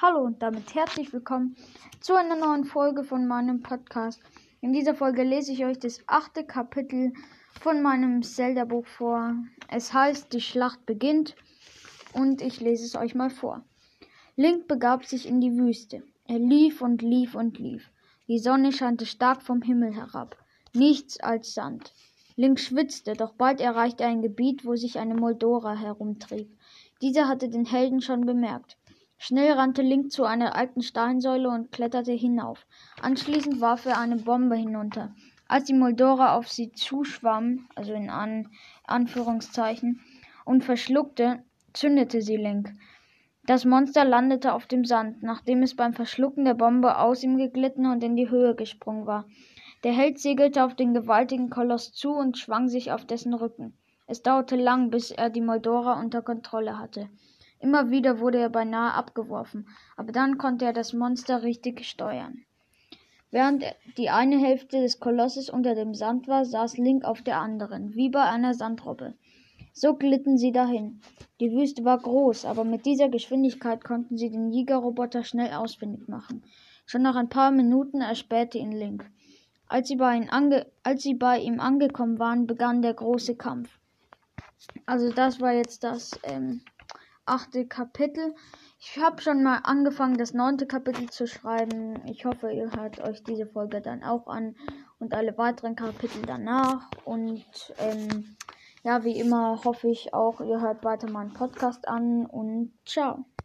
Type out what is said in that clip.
Hallo und damit herzlich willkommen zu einer neuen Folge von meinem Podcast. In dieser Folge lese ich euch das achte Kapitel von meinem Zelda-Buch vor. Es heißt, die Schlacht beginnt und ich lese es euch mal vor. Link begab sich in die Wüste. Er lief und lief und lief. Die Sonne scheinte stark vom Himmel herab. Nichts als Sand. Link schwitzte, doch bald erreichte er ein Gebiet, wo sich eine Moldora herumtrieb. Dieser hatte den Helden schon bemerkt. Schnell rannte Link zu einer alten Steinsäule und kletterte hinauf. Anschließend warf er eine Bombe hinunter. Als die Moldora auf sie zuschwamm, also in An Anführungszeichen, und verschluckte, zündete sie Link. Das Monster landete auf dem Sand, nachdem es beim Verschlucken der Bombe aus ihm geglitten und in die Höhe gesprungen war. Der Held segelte auf den gewaltigen Koloss zu und schwang sich auf dessen Rücken. Es dauerte lang, bis er die Moldora unter Kontrolle hatte. Immer wieder wurde er beinahe abgeworfen, aber dann konnte er das Monster richtig steuern. Während die eine Hälfte des Kolosses unter dem Sand war, saß Link auf der anderen, wie bei einer Sandrobbe. So glitten sie dahin. Die Wüste war groß, aber mit dieser Geschwindigkeit konnten sie den Jägerroboter schnell ausfindig machen. Schon nach ein paar Minuten erspähte ihn Link. Als sie, bei ihm als sie bei ihm angekommen waren, begann der große Kampf. Also das war jetzt das ähm, achte Kapitel. Ich habe schon mal angefangen, das neunte Kapitel zu schreiben. Ich hoffe, ihr hört euch diese Folge dann auch an und alle weiteren Kapitel danach. Und ähm, ja, wie immer hoffe ich auch, ihr hört weiter meinen Podcast an und ciao.